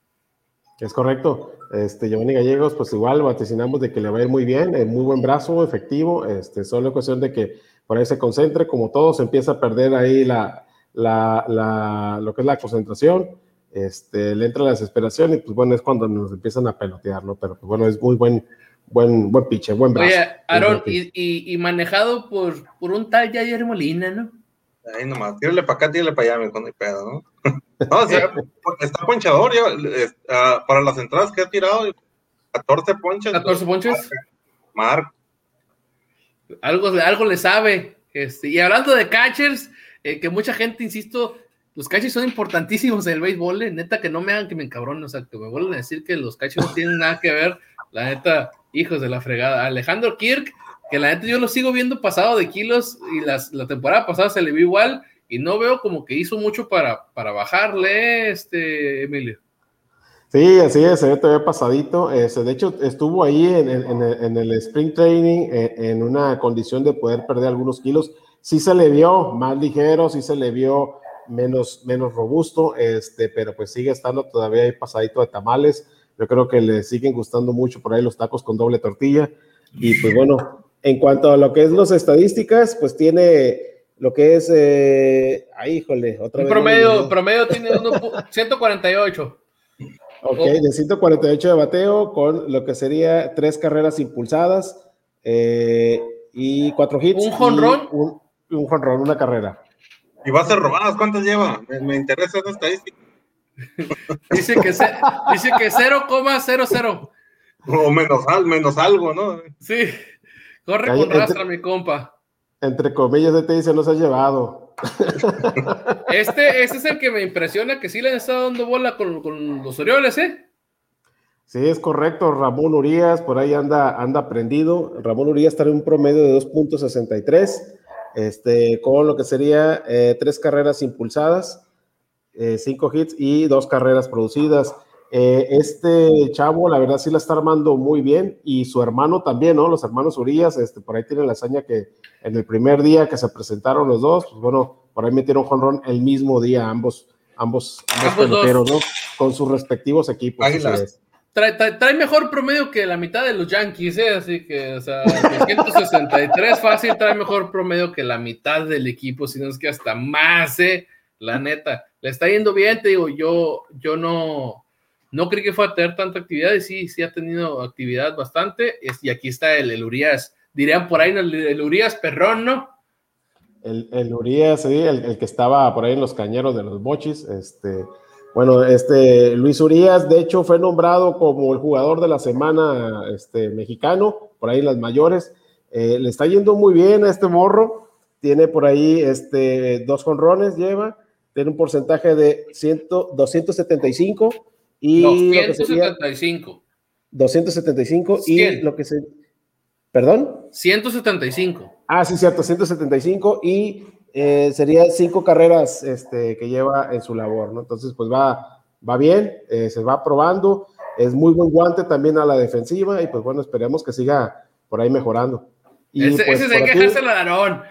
Es correcto. Este, Giovanni Gallegos, pues igual vaticinamos de que le va a ir muy bien, muy buen brazo, efectivo. Este, solo es cuestión de que por ahí se concentre, como todo, se empieza a perder ahí la, la, la- lo que es la concentración. Este, le entra la desesperación y pues bueno, es cuando nos empiezan a pelotear, ¿no? Pero pues bueno, es muy buen, buen, buen pitcher, buen brazo. Oye, Aaron, y, y- y manejado por, por un tal Jair Molina, ¿no? Ahí nomás, tírale para acá, tírale para allá, mi con pedo, ¿no? No, o sea, está ponchador ya, es- ah, para las entradas que ha tirado, 14 ponches. 14 ponches. Mark, Algo, algo le sabe. Este, y hablando de catchers, eh, que mucha gente, insisto, los catchers son importantísimos en el béisbol. eh, Neta, que no me hagan que me encabronen, o sea, que me vuelvan a decir que los catchers no tienen nada que ver la neta, hijos de la fregada. Alejandro Kirk, que la neta yo lo sigo viendo pasado de kilos y las, la temporada pasada se le vio igual y no veo como que hizo mucho para, para bajarle, este Emilio. Sí, así es, se ve todavía pasadito. Este, de hecho, estuvo ahí en, en, en el Spring Training en, una condición de poder perder algunos kilos. Sí se le vio más ligero, sí se le vio menos, menos robusto, este, pero pues sigue estando todavía ahí pasadito de tamales. Yo creo que le siguen gustando mucho por ahí los tacos con doble tortilla. Y pues bueno, en cuanto a lo que es las estadísticas, pues tiene lo que es, eh, ahí, híjole, otra vez. Promedio, promedio tiene 148. Ok, de 148 de bateo con lo que sería tres carreras impulsadas eh, y cuatro hits. ¿Un jonrón? Un, un jonrón, una carrera. ¿Y va a ser robadas? ¿Cuántas lleva? Me, interesa esa estadística. dice que, dice que 0,00. O menos, menos algo, ¿no? Sí. Corre con rastra, mi compa. Entre comillas, te dice, nos ha llevado. Este, este es el que me impresiona que sí le han estado dando bola con, con los Orioles, ¿eh? Sí, es correcto. Ramón Urias por ahí anda, anda prendido. Ramón Urias está en un promedio de 2.63 este, con lo que sería eh, tres carreras impulsadas, eh, cinco hits y dos carreras producidas. Eh, este chavo, la verdad, sí la está armando muy bien y su hermano también, ¿no? Los hermanos Urias, este, por ahí tienen la hazaña que en el primer día que se presentaron los dos, pues bueno, por ahí metieron jonrón el mismo día, ambos, ambos, ambos, ¿no? Con sus respectivos equipos. Trae, mejor promedio que la mitad de los Yankees, ¿eh? así que, o sea, 263 fácil trae mejor promedio que la mitad del equipo, sino es que hasta más, ¿eh? La neta, le está yendo bien, te digo, yo, yo no, no creí que fue a tener tanta actividad, y sí, sí ha tenido actividad bastante, y aquí está el, el Urias, dirían por ahí, el, el Urias perrón, ¿no? El, el Urias, sí, el, el, que estaba por ahí en los cañeros de los bochis, este, bueno, este Luis Urias, de hecho, fue nombrado como el jugador de la semana este, mexicano, por ahí en las mayores. Eh, le está yendo muy bien a este morro. Tiene por ahí este, dos jonrones, lleva. Tiene un porcentaje de 100, 275 y 275. 275 y lo que se... ¿Perdón? 175. Ah, sí, cierto, 175 y eh, sería cinco carreras este, que lleva en su labor, ¿no? Entonces, pues va, va bien, eh, se va probando, es muy buen guante también a la defensiva y pues bueno, esperemos que siga por ahí mejorando. Y, ese, pues, ese es el que a Aarón.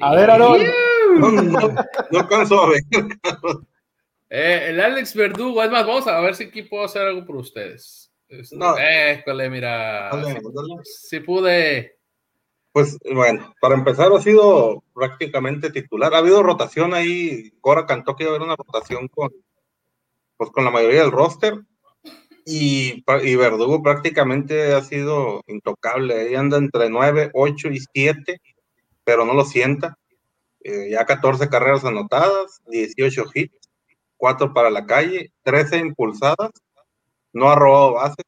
A ver, Aarón. No, no, a ver. Eh, el Alex Verdugo, es más, vamos a ver si aquí puedo hacer algo por ustedes. Este, no. École, mira. si pude. Pues bueno, para empezar ha sido prácticamente titular. Ha habido rotación ahí. Cora cantó que iba a haber una rotación con, pues, con la mayoría del roster. Y, y Verdugo prácticamente ha sido intocable. Ahí anda entre 9, 8 y 7, pero no lo sienta. Eh, ya 14 carreras anotadas, 18 hits, 4 para la calle, 13 impulsadas. No ha robado bases,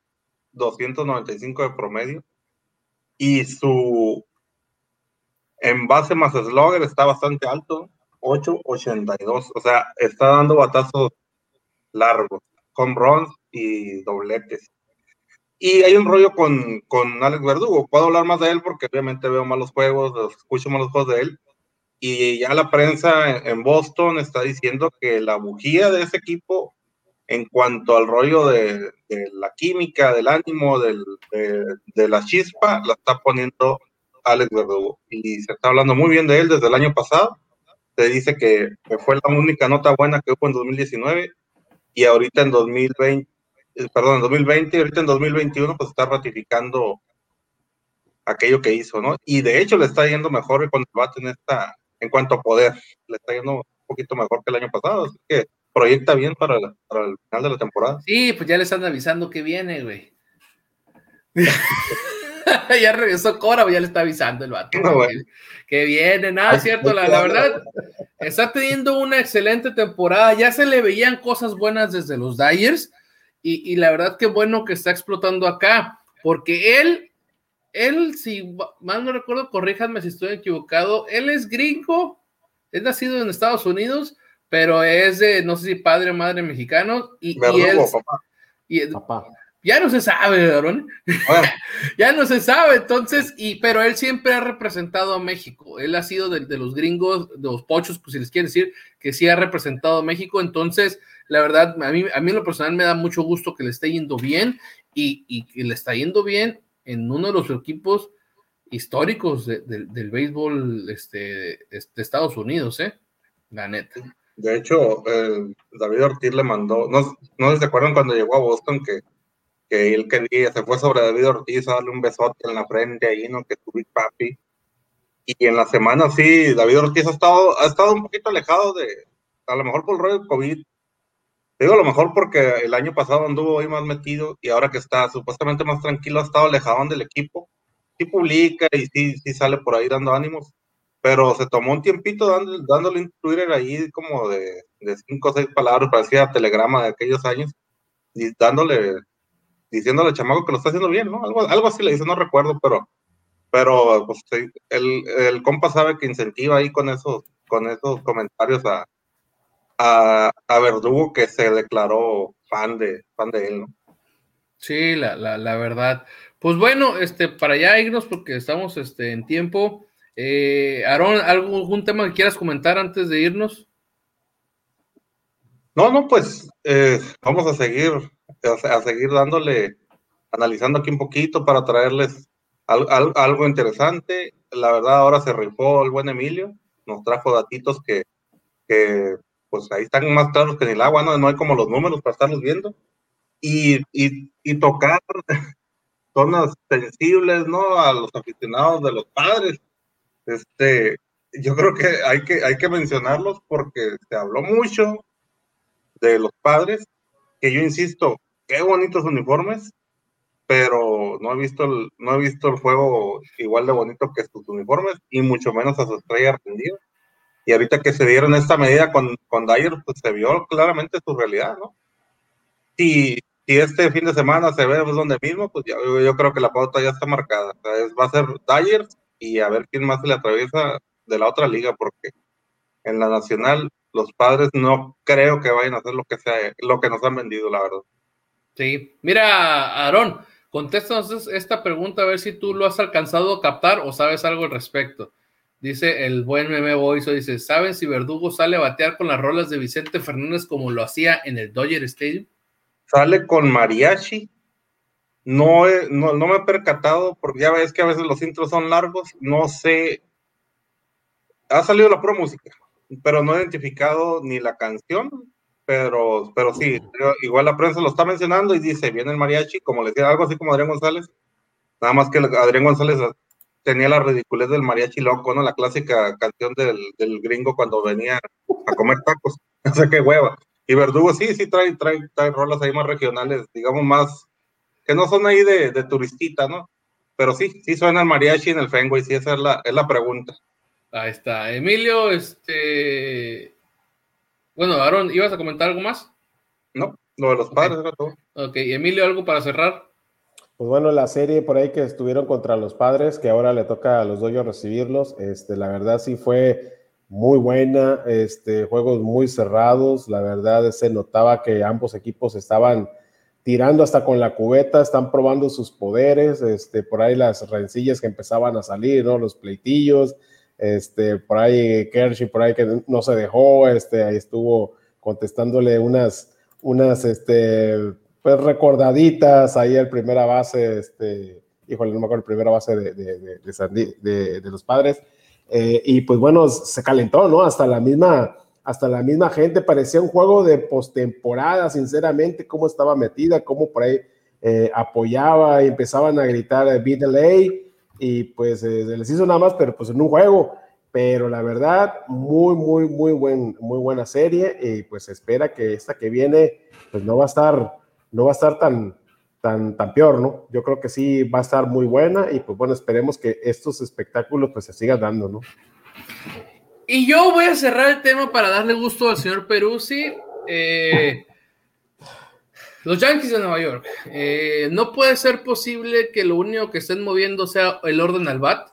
295 de promedio. Y su en base más slogger está bastante alto, 8.82. O sea, está dando batazos largos, con runs y dobletes. Y hay un rollo con, con Alex Verdugo. Puedo hablar más de él porque obviamente veo malos juegos, escucho malos juegos de él. Y ya la prensa en Boston está diciendo que la bujía de ese equipo en cuanto al rollo de, la química, del ánimo, de, la chispa, la está poniendo Alex Verdugo. Y se está hablando muy bien de él desde el año pasado. Se dice que, fue la única nota buena que hubo en 2019 y ahorita en 2020, eh, perdón, en 2020, ahorita en 2021, pues está ratificando aquello que hizo, ¿no? Y de hecho le está yendo mejor cuando va a tener esta, en cuanto a poder, le está yendo un poquito mejor que el año pasado, así que proyecta bien para, para el final de la temporada. Sí, pues ya le están avisando que viene, güey. ya regresó Cora, ya le está avisando el vato. Que, viene, nada, cierto, la, verdad, está teniendo una excelente temporada, ya se le veían cosas buenas desde los Dyers, y, la verdad que bueno que está explotando acá, porque él, él, si mal no recuerdo, corríjanme si estoy equivocado, él es gringo, es nacido en Estados Unidos, pero es de, no sé si padre o madre mexicano, y, él... papá. ya no se sabe, Aaron. ya no se sabe, entonces, y, pero él siempre ha representado a México. Él ha sido de, los gringos, de los pochos, pues si les quiere decir, que sí ha representado a México. Entonces, la verdad, a mí, a mí en lo personal me da mucho gusto que le esté yendo bien y, y que le está yendo bien en uno de los equipos históricos del béisbol este, de Estados Unidos, ¿eh? La neta. De hecho, David Ortiz le mandó, no, no se acuerdan cuando llegó a Boston que, que él quería, se fue sobre David Ortiz a darle un besote en la frente ahí, ¿no? Que tu Big Papi. Y en la semana sí, David Ortiz ha estado, ha estado un poquito alejado de, a lo mejor por el rollo de COVID. Digo a lo mejor porque el año pasado anduvo ahí más metido y ahora que está supuestamente más tranquilo, ha estado alejado del equipo. Sí publica y sí, sí sale por ahí dando ánimos pero se tomó un tiempito dándole, dándole un Twitter ahí como de, de cinco o seis palabras, parecía telegrama de aquellos años, y dándole, diciéndole al chamaco que lo está haciendo bien, ¿no? Algo, algo así le dice, no recuerdo, pero, pero pues, el, el compa sabe que incentiva ahí con esos, con esos comentarios a, a, a, Verdugo que se declaró fan de, fan de él, ¿no? Sí, la, la, la verdad. Pues bueno, este, para ya irnos porque estamos este, en tiempo. Eh, Aarón, ¿algún tema que quieras comentar antes de irnos? No, no, pues eh, vamos a seguir, a, seguir dándole, analizando aquí un poquito para traerles algo interesante. La verdad, ahora se rifó el buen Emilio, nos trajo datitos que, que pues ahí están más claros que en el agua, ¿no? No hay como los números para estarlos viendo. Y, y, y tocar zonas sensibles, ¿no? A los aficionados de los padres este, yo creo que hay que, hay que mencionarlos porque se habló mucho de los padres, que yo insisto, qué bonitos uniformes, pero no he visto el, no he visto el juego igual de bonito que sus uniformes y mucho menos a su estrella argentina. Y ahorita que se dieron esta medida con, con Dyer, pues se vio claramente su realidad, ¿no? Si, si este fin de semana se ve pues, donde mismo, pues yo, yo creo que la pauta ya está marcada. va a ser Dyer y a ver quién más se le atraviesa de la otra liga, porque en la nacional los padres no creo que vayan a hacer lo que sea, lo que nos han vendido, la verdad. Sí, mira, Aarón, contéstanos esta pregunta a ver si tú lo has alcanzado a captar o sabes algo al respecto. Dice el buen meme Boiso, dice, ¿saben si Verdugo sale a batear con las rolas de Vicente Fernández como lo hacía en el Dodger Stadium? Sale con mariachi no, no, me he percatado, porque ya ves que a veces los intros son largos, no sé. Ha salido la pro música, pero no he identificado ni la canción, pero, pero sí, igual la prensa lo está mencionando y dice, viene el mariachi, como le decía, algo así como Adrián González, nada más que Adrián González tenía la ridiculez del mariachi loco, ¿no? La clásica canción del, del gringo cuando venía a comer tacos, no sé qué hueva. Y Verdugo sí, sí trae, trae, trae rolas ahí más regionales, digamos más que no son ahí de, de turistita, ¿no? Pero sí, sí suena el mariachi en el Fenway, sí, esa es la, es la pregunta. Ahí está. Emilio, este. Bueno, Aaron, ¿ibas a comentar algo más? No, lo de los padres era todo. Ok, Emilio, ¿algo para cerrar? Pues bueno, la serie por ahí que estuvieron contra los padres, que ahora le toca a los doyos recibirlos, este, la verdad sí fue muy buena, este, juegos muy cerrados, la verdad se notaba que ambos equipos estaban tirando hasta con la cubeta, están probando sus poderes, este, por ahí las rencillas que empezaban a salir, ¿no? Los pleitillos, este, por ahí Kershi, por ahí que no se dejó, este, ahí estuvo contestándole unas, unas, este, pues recordaditas ahí el primera base, este, híjole, no me acuerdo, el primera base de, de, de, los padres, eh, y pues bueno, se calentó, ¿no? Hasta la misma hasta la misma gente, parecía un juego de postemporada, sinceramente, cómo estaba metida, cómo por ahí eh, apoyaba y empezaban a gritar eh, beat lay, y pues se les hizo nada más, pero pues en un juego, pero la verdad, muy, muy, muy, buen, muy buena serie, y pues espera que esta que viene, pues no va a estar, no va a estar tan, tan, tan peor, ¿no? Yo creo que sí va a estar muy buena, y pues bueno, esperemos que estos espectáculos pues se sigan dando, ¿no? Y yo voy a cerrar el tema para darle gusto al señor Peruzzi. Eh, los Yankees de Nueva York. Eh, no puede ser posible que lo único que estén moviendo sea el orden al bat.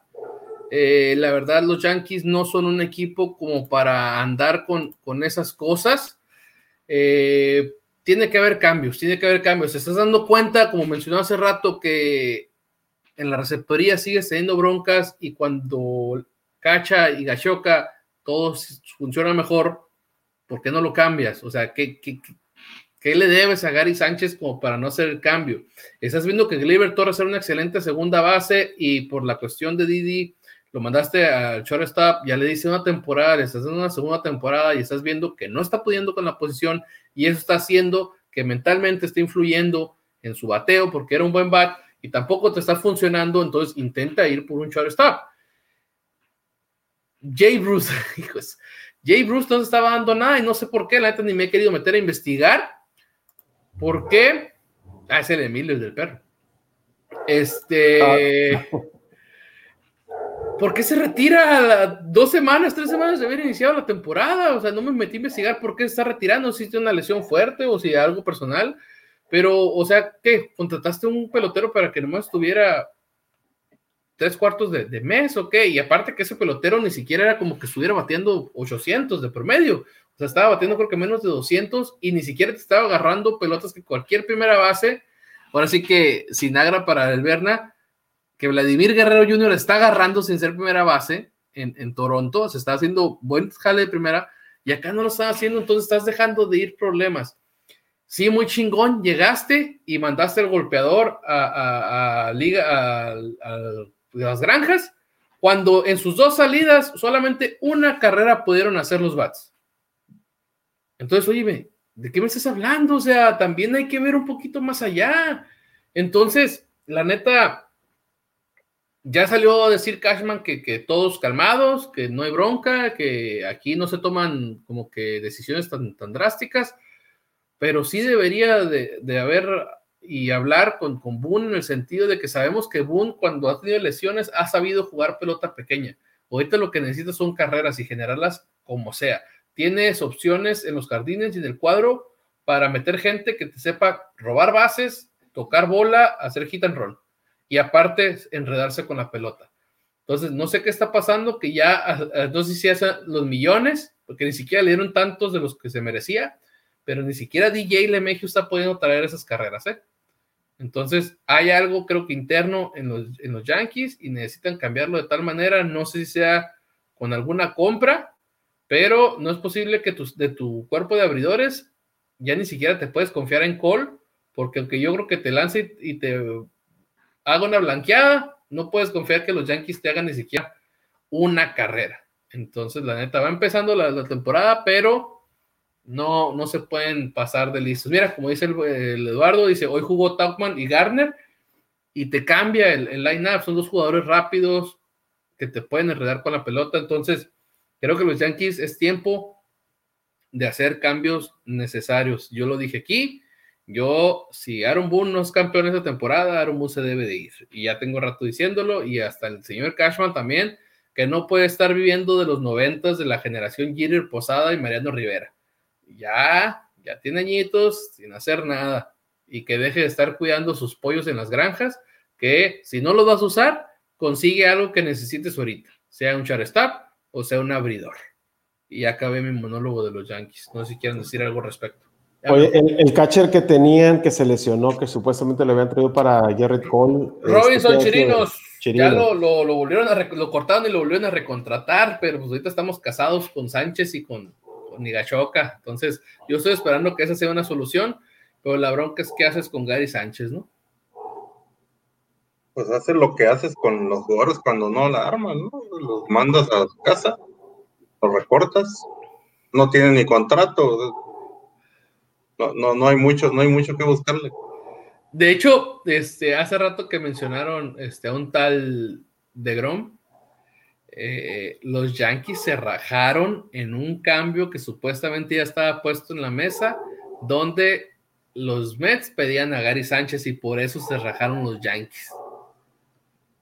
Eh, la verdad, los Yankees no son un equipo como para andar con, con esas cosas. Tiene que haber cambios, tiene que haber cambios. ¿Te estás dando cuenta, como mencionó hace rato, que en la receptoría sigues teniendo broncas y cuando Cacha y Gachoca todo funciona mejor, ¿por qué no lo cambias? O sea, ¿qué, qué, qué le debes a Gary Sánchez como para no hacer el cambio? Estás viendo que Gleyber Torres era una excelente segunda base y por la cuestión de Didi lo mandaste al shortstop, ya le dice una temporada, le estás dando una segunda temporada y estás viendo que no está pudiendo con la posición y eso está haciendo que mentalmente esté influyendo en su bateo porque era un buen bat y tampoco te está funcionando, entonces intenta ir por un shortstop. Jay Bruce, hijos, Jay Bruce no se estaba dando nada y no sé por qué, la neta ni me he querido meter a investigar. ¿Por qué? Ah, es el Emilio, el del perro. Este. ¿Por qué se retira dos semanas, tres semanas de haber iniciado la temporada? O sea, no me metí a investigar por qué se está retirando, si tiene una lesión fuerte o si algo personal. Pero, o sea, ¿qué? ¿Contrataste un pelotero para que nomás estuviera tres cuartos de, mes o qué? Y aparte que ese pelotero ni siquiera era como que estuviera batiendo 800 de promedio. O sea, estaba batiendo creo que menos de 200 y ni siquiera te estaba agarrando pelotas que cualquier primera base. Ahora sí que sin agra para el Berna que Vladimir Guerrero Jr. está agarrando sin ser primera base en, Toronto, se está haciendo buen jale de primera y acá no lo están haciendo, entonces estás dejando de ir problemas. Sí, muy chingón, llegaste y mandaste el golpeador a, Liga, a, las granjas, cuando en sus dos salidas solamente una carrera pudieron hacer los bats. Entonces, oye, ¿de qué me estás hablando? O sea, también hay que ver un poquito más allá. Entonces, la neta, ya salió a decir Cashman que, todos calmados, que no hay bronca, que aquí no se toman como que decisiones tan, tan drásticas, pero sí debería de, haber y hablar con, con Boone en el sentido de que sabemos que Boone cuando ha tenido lesiones ha sabido jugar pelota pequeña. Ahorita lo que necesita son carreras y generarlas como sea. Tienes opciones en los jardines y en el cuadro para meter gente que te sepa robar bases, tocar bola, hacer hit and roll y aparte enredarse con la pelota. Entonces, no sé qué está pasando, que ya, no sé si hacen los millones, porque ni siquiera le dieron tantos de los que se merecía, pero ni siquiera DJ Lemegio está pudiendo traer esas carreras, ¿eh? Entonces, hay algo, creo que interno en los, en los Yankees y necesitan cambiarlo de tal manera, no sé si sea con alguna compra, pero no es posible que de tu cuerpo de abridores ya ni siquiera te puedes confiar en Cole, porque aunque yo creo que te lance y te haga una blanqueada, no puedes confiar que los Yankees te hagan ni siquiera una carrera. Entonces, la neta, va empezando la, temporada, pero no, no se pueden pasar de listos. Mira, como dice el, Eduardo, dice, hoy jugó Tauchman y Garner y te cambia el, el line-up. Son dos jugadores rápidos que te pueden enredar con la pelota. Entonces, creo que los Yankees es tiempo de hacer cambios necesarios. Yo lo dije aquí, yo, si Aaron Boone no es campeón esta temporada, Aaron Boone se debe de ir. Y ya tengo rato diciéndolo, y hasta el señor Cashman también, que no puede estar viviendo de los noventas de la generación Jeter Posada y Mariano Rivera. Ya, ya tiene añitos sin hacer nada. Y que deje de estar cuidando sus pollos en las granjas, que si no lo vas a usar, consigue algo que necesites ahorita, sea un shortstop o sea un abridor. Y acabé mi monólogo de los Yankees. No sé si quieren decir algo al respecto. Oye, el, catcher que tenían, que se lesionó, que supuestamente le habían traído para Jared Cole. Robinson este, Chirinos. Ya lo, lo, volvieron a lo cortaron y lo volvieron a recontratar, pero pues ahorita estamos casados con Sánchez y con, con Nigachoca. Entonces, yo estoy esperando que esa sea una solución, pero la bronca es qué haces con Gary Sánchez, ¿no? Pues haces lo que haces con los jugadores cuando no la arman, ¿no? Los mandas a su casa, los recortas, no tienen ni contrato no, no, no hay mucho, no hay mucho que buscarle. De hecho, este, hace rato que mencionaron este, a un tal de Grom, eh, los Yankees se rajaron en un cambio que supuestamente ya estaba puesto en la mesa, donde los Mets pedían a Gary Sánchez y por eso se rajaron los Yankees.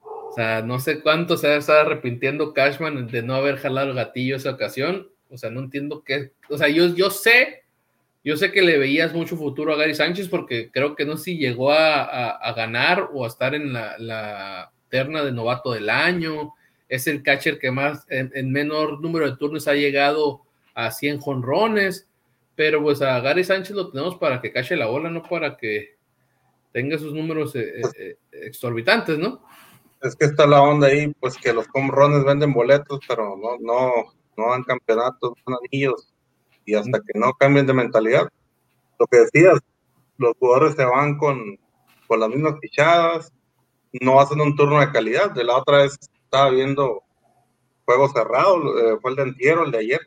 O sea, no sé cuánto se estado arrepintiendo Cashman de no haber jalado el gatillo esa ocasión. O sea, no entiendo qué. O sea, yo, yo sé yo sé que le veías mucho futuro a Gary Sánchez porque creo que no sé si llegó a, ganar o a estar en la, terna de novato del año. Es el catcher que más, en, menor número de turnos, ha llegado a 100 jonrones. pero pues a Gary Sánchez lo tenemos para que cache la bola, no para que tenga esos números eh, eh, exorbitantes, ¿no? Es que está la onda ahí, pues que los comrones venden boletos, pero no, no, no dan campeonatos, no dan anillos, y hasta que no cambien de mentalidad. Lo que decías, los jugadores se van con, con las mismas fichadas, no hacen un turno de calidad. De la otra vez estaba viendo juegos cerrados, eh, fue el de entierro, el de ayer.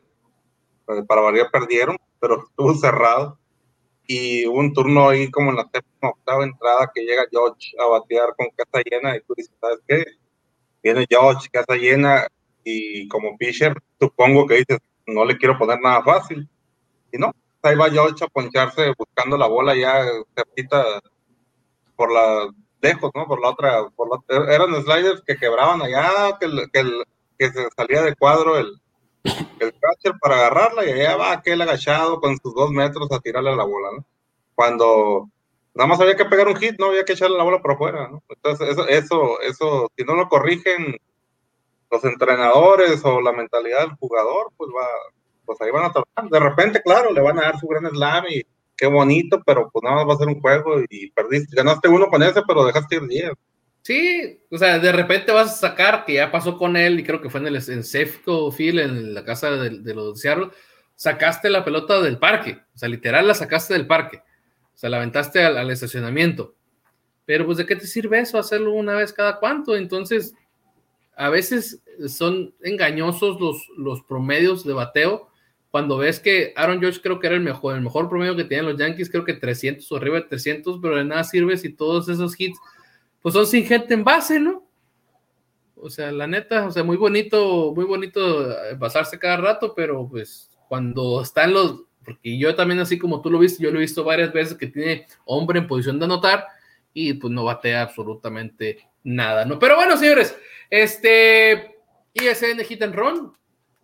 Eh, para variar perdieron, pero estuvo cerrado. Y hubo un turno ahí como en la séptima, octava entrada que llega George a batear con casa llena y tú dices, ¿sabes qué? Viene George, casa llena y como pitcher, supongo que dices, no le quiero poner nada fácil. Y no, ahí va George a poncharse buscando la bola ya cerquita por la lejos, ¿no? Por la otra, por la, eran sliders que quebraban allá, que, que, que se salía de cuadro el, el catcher para agarrarla y allá va aquel agachado con sus dos metros a tirarle a la bola, ¿no? Cuando nada más había que pegar un hit, no había que echarle la bola por afuera, ¿no? Entonces, eso, eso, eso, si no lo corrigen los entrenadores o la mentalidad del jugador, pues va, pues ahí van a trabajar. De repente, claro, le van a dar su gran slam y qué bonito, pero pues nada más va a ser un juego y perdiste, ganaste uno con ese, pero dejaste ir 10. Sí, o sea, de repente vas a sacar, que ya pasó con él, y creo que fue en el en Sefco en la casa de, de los Seattle, sacaste la pelota del parque, o sea, literal la sacaste del parque, o sea, la aventaste al, al estacionamiento. Pero pues, ¿de qué te sirve eso? Hacerlo una vez cada cuánto. Entonces, a veces son engañosos los, los promedios de bateo. Cuando ves que Aaron George creo que era el mejor, el mejor promedio que tenían los Yankees, creo que 300 o arriba de 300, pero de nada sirve si todos esos hits pues son sin gente en base, ¿no? O sea, la neta, o sea, muy bonito, muy bonito basarse cada rato, pero pues cuando están los, porque yo también así como tú lo viste, yo lo he visto varias veces que tiene hombre en posición de anotar y pues no batea absolutamente nada, ¿no? Pero bueno, señores, este ISN Hit and Run,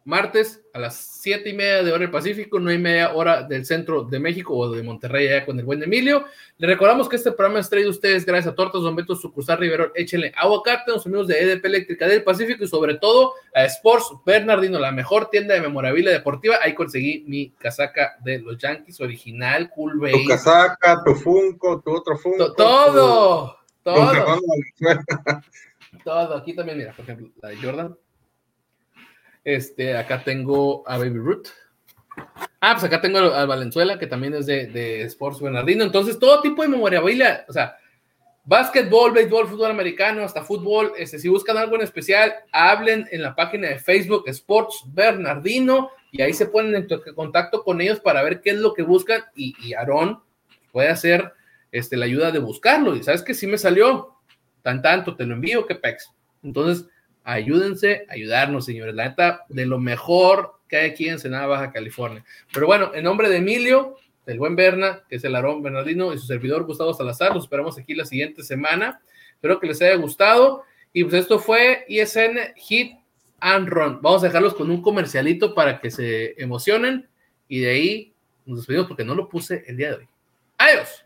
martes a las siete y media de hora del Pacífico, no hay media hora del centro de México o de Monterrey, allá con el buen Emilio. Le recordamos que este programa es traído a ustedes gracias a Tortas Don Beto, sucursal Rivero, échenle aguacate a los amigos de EDP Eléctrica del Pacífico y sobre todo a Sports Bernardino, la mejor tienda de memorabilia deportiva. Ahí conseguí mi casaca de los Yankees original, cool base. Tu casaca, tu Funko, tu otro Funko. todo, todo. todo. Aquí también, mira, por ejemplo, la de Jordan este, acá tengo a Baby Root. Ah, pues acá tengo a Valenzuela, que también es de, de Sports Bernardino. Entonces, todo tipo de memorabilia, o sea, básquetbol, béisbol, fútbol americano, hasta fútbol. Este, si buscan algo en especial, hablen en la página de Facebook Sports Bernardino y ahí se ponen en contacto con ellos para ver qué es lo que buscan y, y Aarón puede hacer este, la ayuda de buscarlo. Y sabes que sí me salió, tan tanto, te lo envío, que pex. Entonces, ayúdense, ayudarnos, señores. La neta, de lo mejor que hay aquí en Senada, Baja California. Pero bueno, en nombre de Emilio, del buen Berna, que es el Aarón Bernardino, y su servidor Gustavo Salazar, los esperamos aquí la siguiente semana. Espero que les haya gustado. Y pues esto fue ISN Hit and Run. Vamos a dejarlos con un comercialito para que se emocionen. Y de ahí nos despedimos porque no lo puse el día de hoy. Adiós.